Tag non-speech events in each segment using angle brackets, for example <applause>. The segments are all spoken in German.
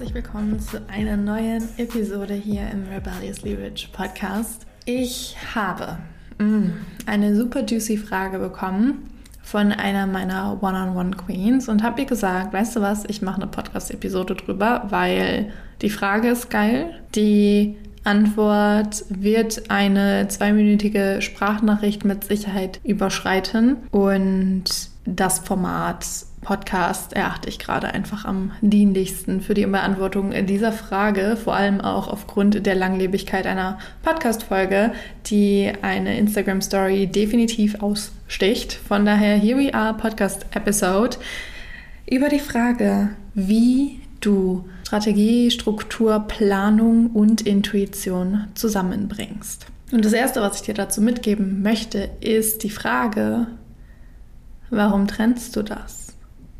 Herzlich willkommen zu einer neuen Episode hier im Rebelliously Rich Podcast. Ich habe mm, eine super juicy Frage bekommen von einer meiner One-on-One Queens und habe ihr gesagt, weißt du was, ich mache eine Podcast-Episode drüber, weil die Frage ist geil, die Antwort wird eine zweiminütige Sprachnachricht mit Sicherheit überschreiten und das Format Podcast erachte ich gerade einfach am dienlichsten für die Beantwortung dieser Frage, vor allem auch aufgrund der Langlebigkeit einer Podcast-Folge, die eine Instagram-Story definitiv aussticht. Von daher, here we are, Podcast-Episode über die Frage, wie du Strategie, Struktur, Planung und Intuition zusammenbringst. Und das Erste, was ich dir dazu mitgeben möchte, ist die Frage, warum trennst du das?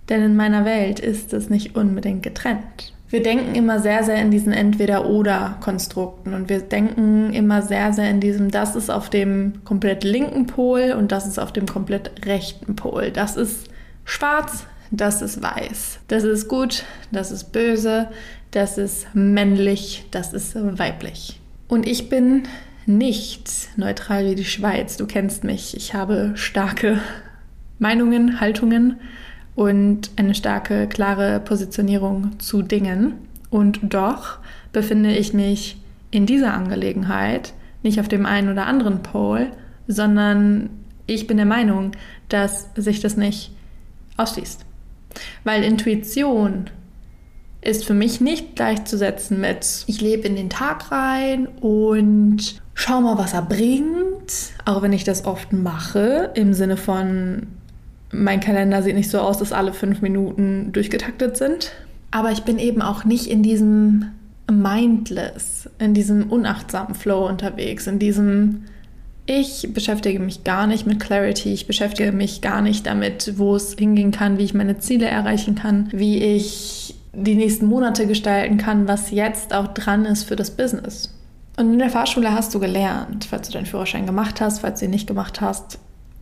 Denn in meiner Welt ist es nicht unbedingt getrennt. Wir denken immer sehr, sehr in diesen Entweder-Oder-Konstrukten und wir denken immer sehr, sehr in diesem, das ist auf dem komplett linken Pol und das ist auf dem komplett rechten Pol. Das ist schwarz, das ist weiß. Das ist gut, das ist böse, das ist männlich, das ist weiblich. Und ich bin nicht neutral wie die Schweiz. Du kennst mich. Ich habe starke Meinungen, Haltungen und eine starke, klare Positionierung zu Dingen. Und doch befinde ich mich in dieser Angelegenheit nicht auf dem einen oder anderen Pol, sondern ich bin der Meinung, dass sich das nicht ausschließt. Weil Intuition ist für mich nicht gleichzusetzen mit, ich lebe in den Tag rein und schau mal, was er bringt. Auch wenn ich das oft mache, im Sinne von, mein Kalender sieht nicht so aus, dass alle fünf Minuten durchgetaktet sind. Aber ich bin eben auch nicht in diesem mindless, in diesem unachtsamen Flow unterwegs, in diesem ich beschäftige mich gar nicht mit Clarity, ich beschäftige mich gar nicht damit, wo es hingehen kann, wie ich meine Ziele erreichen kann, wie ich die nächsten Monate gestalten kann, was jetzt auch dran ist für das Business. Und in der Fahrschule hast du gelernt, falls du deinen Führerschein gemacht hast, falls du ihn nicht gemacht hast,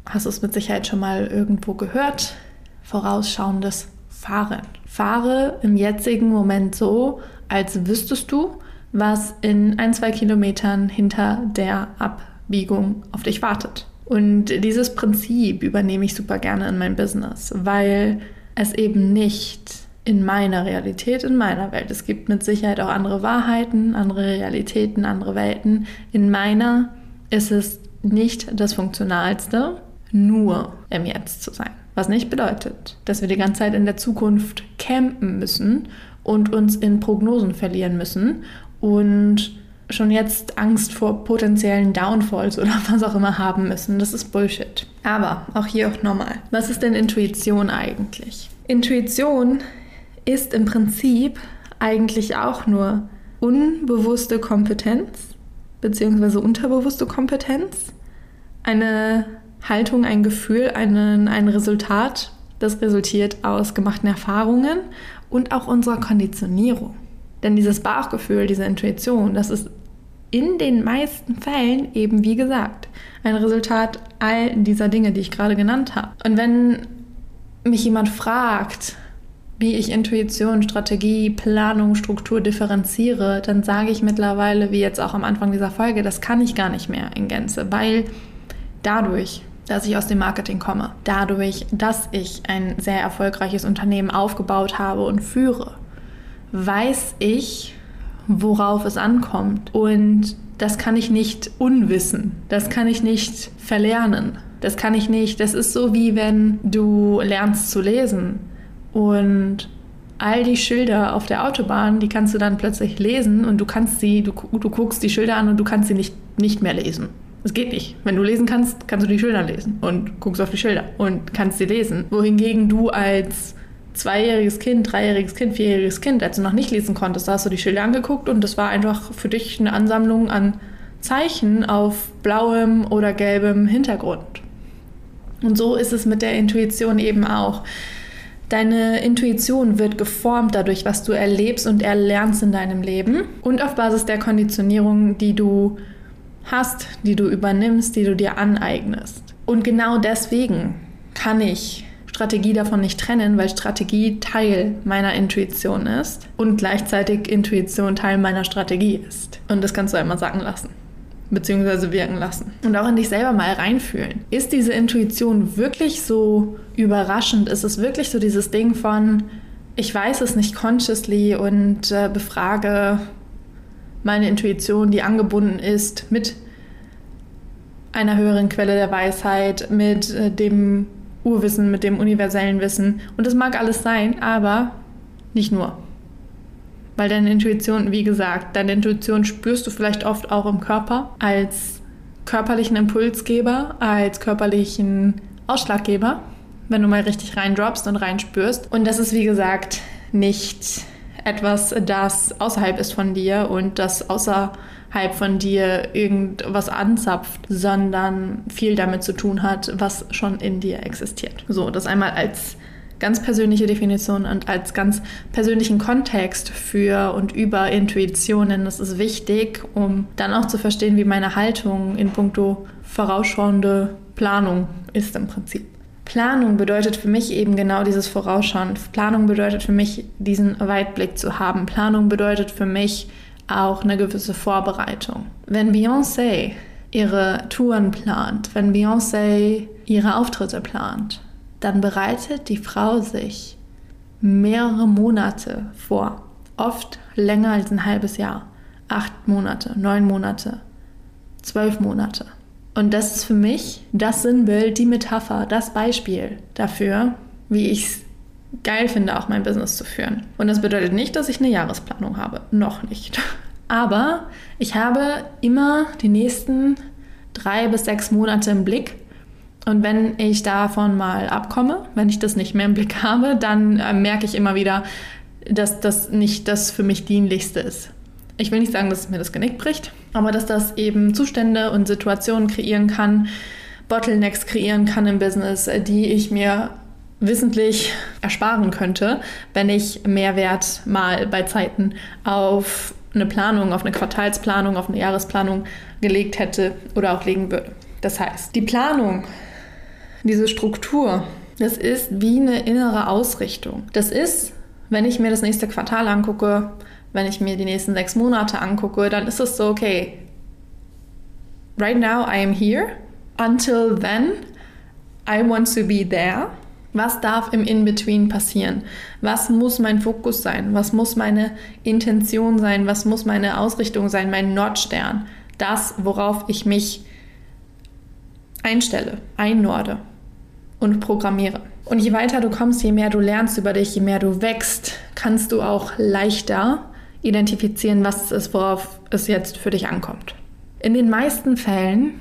hast du es mit Sicherheit schon mal irgendwo gehört, vorausschauendes Fahren. Fahre im jetzigen Moment so, als wüsstest du, was in ein, zwei Kilometern hinter der Abbiegung auf dich wartet. Und dieses Prinzip übernehme ich super gerne in mein Business, weil es eben nicht in meiner Realität, in meiner Welt. Es gibt mit Sicherheit auch andere Wahrheiten, andere Realitäten, andere Welten. In meiner ist es nicht das Funktionalste, nur im Jetzt zu sein. Was nicht bedeutet, dass wir die ganze Zeit in der Zukunft campen müssen und uns in Prognosen verlieren müssen und schon jetzt Angst vor potenziellen Downfalls oder <laughs> was auch immer haben müssen. Das ist Bullshit. Aber auch hier auch nochmal. Was ist denn Intuition eigentlich? Intuition ist im Prinzip eigentlich auch nur unbewusste Kompetenz beziehungsweise unterbewusste Kompetenz. Eine Haltung, ein Gefühl, einen, ein Resultat, das resultiert aus gemachten Erfahrungen und auch unserer Konditionierung. Denn dieses Bauchgefühl, diese Intuition, das ist in den meisten Fällen eben, wie gesagt, ein Resultat all dieser Dinge, die ich gerade genannt habe. Und wenn mich jemand fragt, wie ich Intuition, Strategie, Planung, Struktur differenziere, dann sage ich mittlerweile, wie jetzt auch am Anfang dieser Folge, das kann ich gar nicht mehr in Gänze, weil dadurch, dass ich aus dem Marketing komme, dadurch, dass ich ein sehr erfolgreiches Unternehmen aufgebaut habe und führe, weiß ich, worauf es ankommt. Und das kann ich nicht unwissen. Das kann ich nicht verlernen. Das kann ich nicht. Das ist so wie wenn du lernst zu lesen und all die Schilder auf der Autobahn, die kannst du dann plötzlich lesen und du kannst sie, du, du guckst die Schilder an und du kannst sie nicht, nicht mehr lesen. Es geht nicht. Wenn du lesen kannst, kannst du die Schilder lesen und guckst auf die Schilder und kannst sie lesen. Wohingegen du als zweijähriges Kind, dreijähriges Kind, vierjähriges Kind, als du noch nicht lesen konntest, da hast du die Schilder angeguckt und das war einfach für dich eine Ansammlung an Zeichen auf blauem oder gelbem Hintergrund. Und so ist es mit der Intuition eben auch. Deine Intuition wird geformt dadurch, was du erlebst und erlernst in deinem Leben und auf Basis der Konditionierung, die du hast, die du übernimmst, die du dir aneignest. Und genau deswegen kann ich Strategie davon nicht trennen, weil Strategie Teil meiner Intuition ist und gleichzeitig Intuition Teil meiner Strategie ist. Und das kannst du einmal sagen lassen beziehungsweise wirken lassen. Und auch in dich selber mal reinfühlen. Ist diese Intuition wirklich so überraschend? Ist es wirklich so dieses Ding von, ich weiß es nicht consciously und äh, befrage meine Intuition, die angebunden ist mit einer höheren Quelle der Weisheit, mit äh, dem Urwissen, mit dem universellen Wissen. Und das mag alles sein, aber nicht nur. Weil deine Intuition, wie gesagt, deine Intuition spürst du vielleicht oft auch im Körper als körperlichen Impulsgeber, als körperlichen Ausschlaggeber, wenn du mal richtig reindroppst und reinspürst. Und das ist, wie gesagt, nicht etwas, das außerhalb ist von dir und das außerhalb von dir irgendwas anzapft, sondern viel damit zu tun hat, was schon in dir existiert. So, das einmal als ganz persönliche Definition und als ganz persönlichen Kontext für und über Intuitionen. Das ist wichtig, um dann auch zu verstehen, wie meine Haltung in puncto vorausschauende Planung ist im Prinzip. Planung bedeutet für mich eben genau dieses Vorausschauen. Planung bedeutet für mich, diesen Weitblick zu haben. Planung bedeutet für mich auch eine gewisse Vorbereitung. Wenn Beyoncé ihre Touren plant, wenn Beyoncé ihre Auftritte plant, dann bereitet die Frau sich mehrere Monate vor, oft länger als ein halbes Jahr, acht Monate, neun Monate, zwölf Monate. Und das ist für mich das Sinnbild, die Metapher, das Beispiel dafür, wie ich es geil finde, auch mein Business zu führen. Und das bedeutet nicht, dass ich eine Jahresplanung habe. Noch nicht. <laughs> Aber ich habe immer die nächsten drei bis sechs Monate im Blick und wenn ich davon mal abkomme, wenn ich das nicht mehr im Blick <laughs> habe, dann äh, merke ich immer wieder, dass das nicht das für mich dienlichste ist. Ich will nicht sagen, dass es mir das Genick bricht, aber dass das eben Zustände und Situationen kreieren kann, Bottlenecks kreieren kann im Business, die ich mir wissentlich ersparen könnte, wenn ich Mehrwert mal bei Zeiten auf eine Planung, auf eine Quartalsplanung, auf eine Jahresplanung gelegt hätte oder auch legen würde. Das heißt, die Planung diese Struktur, das ist wie eine innere Ausrichtung. Das ist, wenn ich mir das nächste Quartal angucke, wenn ich mir die nächsten sechs Monate angucke, dann ist es so, okay, right now I am here. Until then, I want to be there. Was darf im In-Between passieren? Was muss mein Fokus sein? Was muss meine Intention sein? Was muss meine Ausrichtung sein? Mein Nordstern? Das, worauf ich mich einstelle, einnorde und programmiere. Und je weiter du kommst, je mehr du lernst über dich, je mehr du wächst, kannst du auch leichter identifizieren, was es ist, worauf es jetzt für dich ankommt. In den meisten Fällen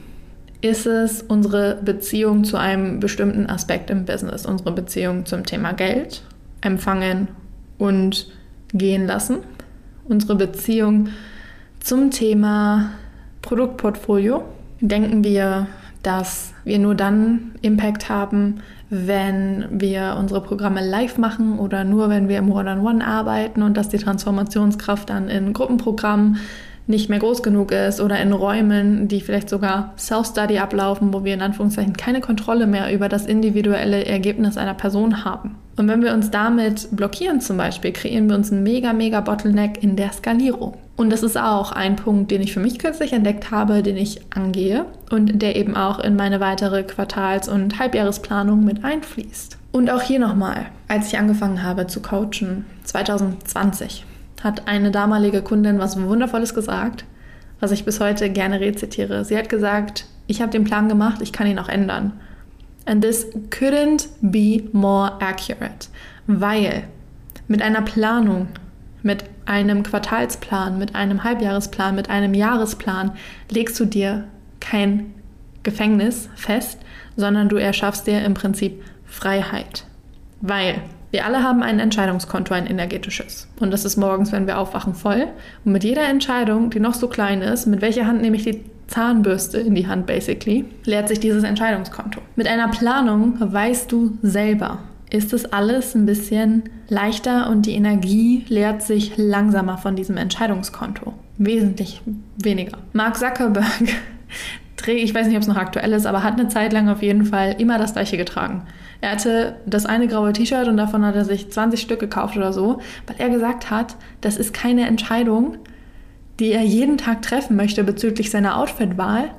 ist es unsere Beziehung zu einem bestimmten Aspekt im Business, unsere Beziehung zum Thema Geld, empfangen und gehen lassen, unsere Beziehung zum Thema Produktportfolio. Denken wir dass wir nur dann Impact haben, wenn wir unsere Programme live machen oder nur wenn wir im One-on-One arbeiten und dass die Transformationskraft dann in Gruppenprogrammen nicht mehr groß genug ist oder in Räumen, die vielleicht sogar Self-Study ablaufen, wo wir in Anführungszeichen keine Kontrolle mehr über das individuelle Ergebnis einer Person haben. Und wenn wir uns damit blockieren zum Beispiel, kreieren wir uns einen mega, mega Bottleneck in der Skalierung. Und das ist auch ein Punkt, den ich für mich kürzlich entdeckt habe, den ich angehe und der eben auch in meine weitere Quartals- und Halbjahresplanung mit einfließt. Und auch hier nochmal, als ich angefangen habe zu coachen, 2020, hat eine damalige Kundin was Wundervolles gesagt, was ich bis heute gerne rezitiere. Sie hat gesagt, ich habe den Plan gemacht, ich kann ihn auch ändern. And this couldn't be more accurate, weil mit einer Planung, mit einem Quartalsplan, mit einem Halbjahresplan, mit einem Jahresplan legst du dir kein Gefängnis fest, sondern du erschaffst dir im Prinzip Freiheit. Weil Wir alle haben ein Entscheidungskonto, ein energetisches. Und das ist morgens, wenn wir aufwachen, voll. Und mit jeder Entscheidung, die noch so klein ist, mit welcher Hand nehme ich die Zahnbürste in die Hand, basically, leert sich dieses Entscheidungskonto. Mit einer Planung weißt du selber, ist es alles ein bisschen leichter und die Energie leert sich langsamer von diesem Entscheidungskonto. Wesentlich weniger. Mark Zuckerberg <laughs> ich weiß nicht, ob es noch aktuell ist, aber hat eine Zeit lang auf jeden Fall immer das gleiche getragen. Er hatte das eine graue T-Shirt und davon hat er sich 20 Stück gekauft oder so, weil er gesagt hat, das ist keine Entscheidung, die er jeden Tag treffen möchte bezüglich seiner Outfitwahl,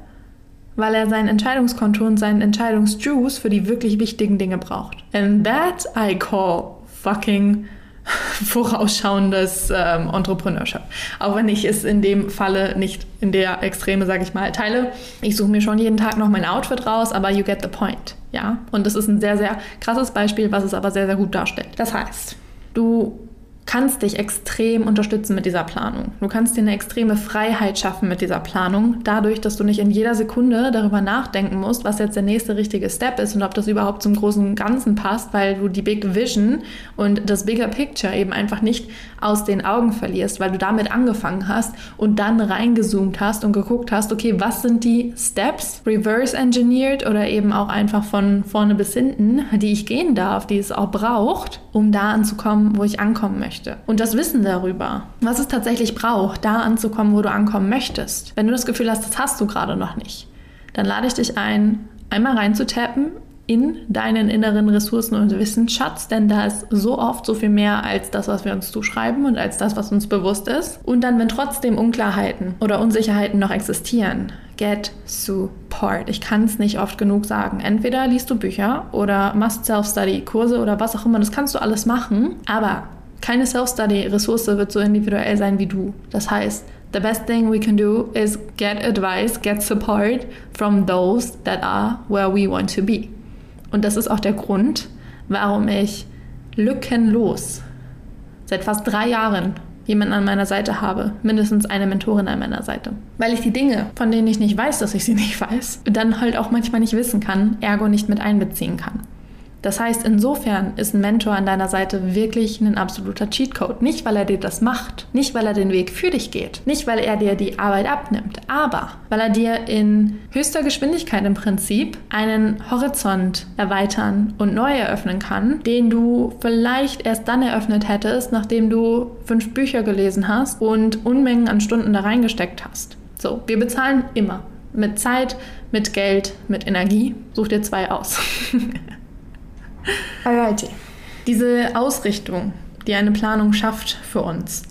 weil er sein Entscheidungskonto und seinen Entscheidungsjuice für die wirklich wichtigen Dinge braucht. And that I call fucking <laughs> vorausschauendes ähm, Entrepreneurship. Auch wenn ich es in dem Falle nicht in der Extreme, sage ich mal, teile. Ich suche mir schon jeden Tag noch mein Outfit raus, aber you get the point. Ja, und das ist ein sehr, sehr krasses Beispiel, was es aber sehr, sehr gut darstellt. Das heißt, du kannst dich extrem unterstützen mit dieser Planung. Du kannst dir eine extreme Freiheit schaffen mit dieser Planung, dadurch, dass du nicht in jeder Sekunde darüber nachdenken musst, was jetzt der nächste richtige Step ist und ob das überhaupt zum großen Ganzen passt, weil du die Big Vision und das Bigger Picture eben einfach nicht aus den Augen verlierst, weil du damit angefangen hast und dann reingezoomt hast und geguckt hast, okay, was sind die Steps, reverse engineered oder eben auch einfach von vorne bis hinten, die ich gehen darf, die es auch braucht, um da anzukommen, wo ich ankommen möchte möchte. Und das Wissen darüber, was es tatsächlich braucht, da anzukommen, wo du ankommen möchtest. Wenn du das Gefühl hast, das hast du gerade noch nicht, dann lade ich dich ein, einmal reinzutappen in deinen inneren Ressourcen und Wissensschatz, denn da ist so oft so viel mehr als das, was wir uns zuschreiben und als das, was uns bewusst ist. Und dann, wenn trotzdem Unklarheiten oder Unsicherheiten noch existieren, get support. Ich kann es nicht oft genug sagen. Entweder liest du Bücher oder machst Self-Study, Kurse oder was auch immer. Das kannst du alles machen. Aber keine Self-Study-Ressource wird so individuell sein wie du. Das heißt, the best thing we can do is get advice, get support from those that are where we want to be. Und das ist auch der Grund, warum ich lückenlos seit fast drei Jahren jemanden an meiner Seite habe, mindestens eine Mentorin an meiner Seite. Weil ich die Dinge, von denen ich nicht weiß, dass ich sie nicht <laughs> weiß, dann halt auch manchmal nicht wissen kann, ergo nicht mit einbeziehen kann. Das heißt, insofern ist ein Mentor an deiner Seite wirklich ein absoluter Cheatcode. Nicht, weil er dir das macht, nicht, weil er den Weg für dich geht, nicht, weil er dir die Arbeit abnimmt, aber weil er dir in höchster Geschwindigkeit im Prinzip einen Horizont erweitern und neu eröffnen kann, den du vielleicht erst dann eröffnet hättest, nachdem du fünf Bücher gelesen hast und Unmengen an Stunden da reingesteckt hast. So, wir bezahlen immer. Mit Zeit, mit Geld, mit Energie. Such dir zwei aus. <laughs> Alrighty. Diese Ausrichtung, die eine Planung schafft für uns,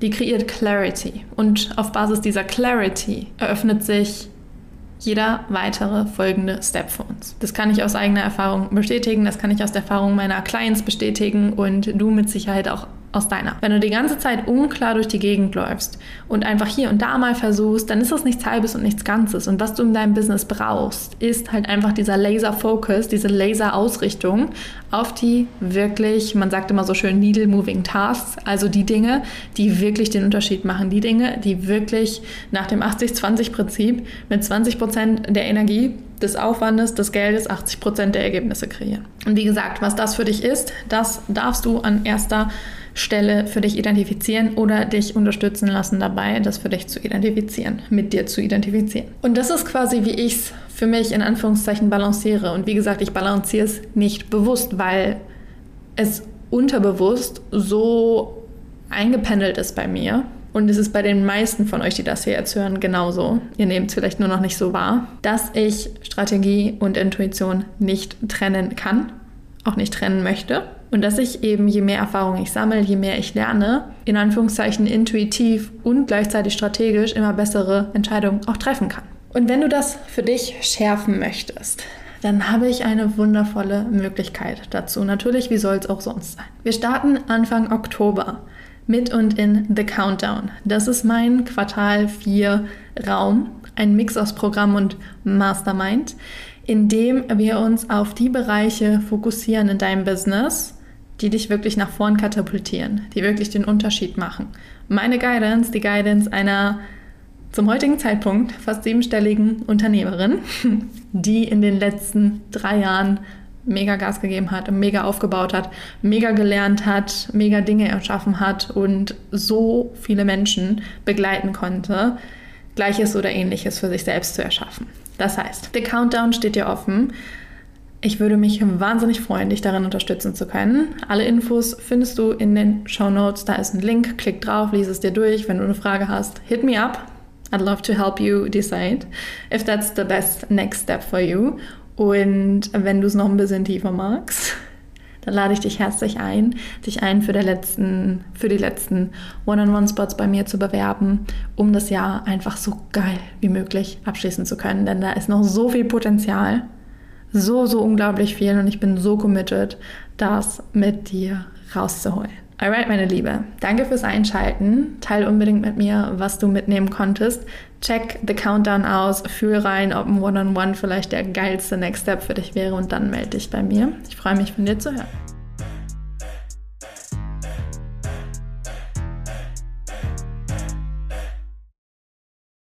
die kreiert Clarity. Und auf Basis dieser Clarity eröffnet sich jeder weitere folgende Step für uns. Das kann ich aus eigener Erfahrung bestätigen, das kann ich aus der Erfahrung meiner Clients bestätigen und du mit Sicherheit auch aus deiner. Wenn du die ganze Zeit unklar durch die Gegend läufst und einfach hier und da mal versuchst, dann ist das nichts Halbes und nichts Ganzes. Und was du in deinem Business brauchst, ist halt einfach dieser Laser-Focus, diese Laser-Ausrichtung auf die wirklich, man sagt immer so schön, Needle-Moving Tasks, also die Dinge, die wirklich den Unterschied machen, die Dinge, die wirklich nach dem 80-20-Prinzip mit 20 Prozent der Energie des Aufwandes, des Geldes 80 Prozent der Ergebnisse kreieren. Und wie gesagt, was das für dich ist, das darfst du an erster Stelle für dich identifizieren oder dich unterstützen lassen dabei, das für dich zu identifizieren, mit dir zu identifizieren. Und das ist quasi, wie ich es für mich in Anführungszeichen balanciere. Und wie gesagt, ich balanciere es nicht bewusst, weil es unterbewusst so eingependelt ist bei mir. Und es ist bei den meisten von euch, die das hier jetzt hören, genauso. Ihr nehmt es vielleicht nur noch nicht so wahr, dass ich Strategie und Intuition nicht trennen kann, auch nicht trennen möchte. Und dass ich eben, je mehr Erfahrung ich sammle, je mehr ich lerne, in Anführungszeichen intuitiv und gleichzeitig strategisch immer bessere Entscheidungen auch treffen kann. Und wenn du das für dich schärfen möchtest, dann habe ich eine wundervolle Möglichkeit dazu. Natürlich, wie soll es auch sonst sein? Wir starten Anfang Oktober mit und in The Countdown. Das ist mein Quartal 4 Raum, ein Mix aus Programm und Mastermind, in dem wir uns auf die Bereiche fokussieren in deinem Business, die dich wirklich nach vorn katapultieren, die wirklich den Unterschied machen. Meine Guidance, die Guidance einer zum heutigen Zeitpunkt fast siebenstelligen Unternehmerin, <laughs> die in den letzten drei Jahren mega Gas gegeben hat, mega aufgebaut hat, mega gelernt hat, mega Dinge erschaffen hat und so viele Menschen begleiten konnte, Gleiches oder Ähnliches für sich selbst zu erschaffen. Das heißt, der Countdown steht dir offen. Ich würde mich wahnsinnig freuen, dich darin unterstützen zu können. Alle Infos findest du in den Show Notes. Da ist ein Link. Klick drauf, lies es dir durch. Wenn du eine Frage hast, hit me up. I'd love to help you decide if that's the best next step for you. Und wenn du es noch ein bisschen tiefer magst, <laughs> dann lade ich dich herzlich ein, dich ein für, letzten, für die letzten One-on-One-Spots bei mir zu bewerben, um das Jahr einfach so geil wie möglich abschließen zu können. Denn da ist noch so viel Potenzial, so, so unglaublich viel und ich bin so committed, das mit dir rauszuholen. Alright, meine Liebe, danke fürs Einschalten. Teil unbedingt mit mir, was du mitnehmen konntest. Check the Countdown aus, fühl rein, ob ein One-on-One -on -One vielleicht der geilste Next Step für dich wäre und dann melde dich bei mir. Ich freue mich, von dir zu hören.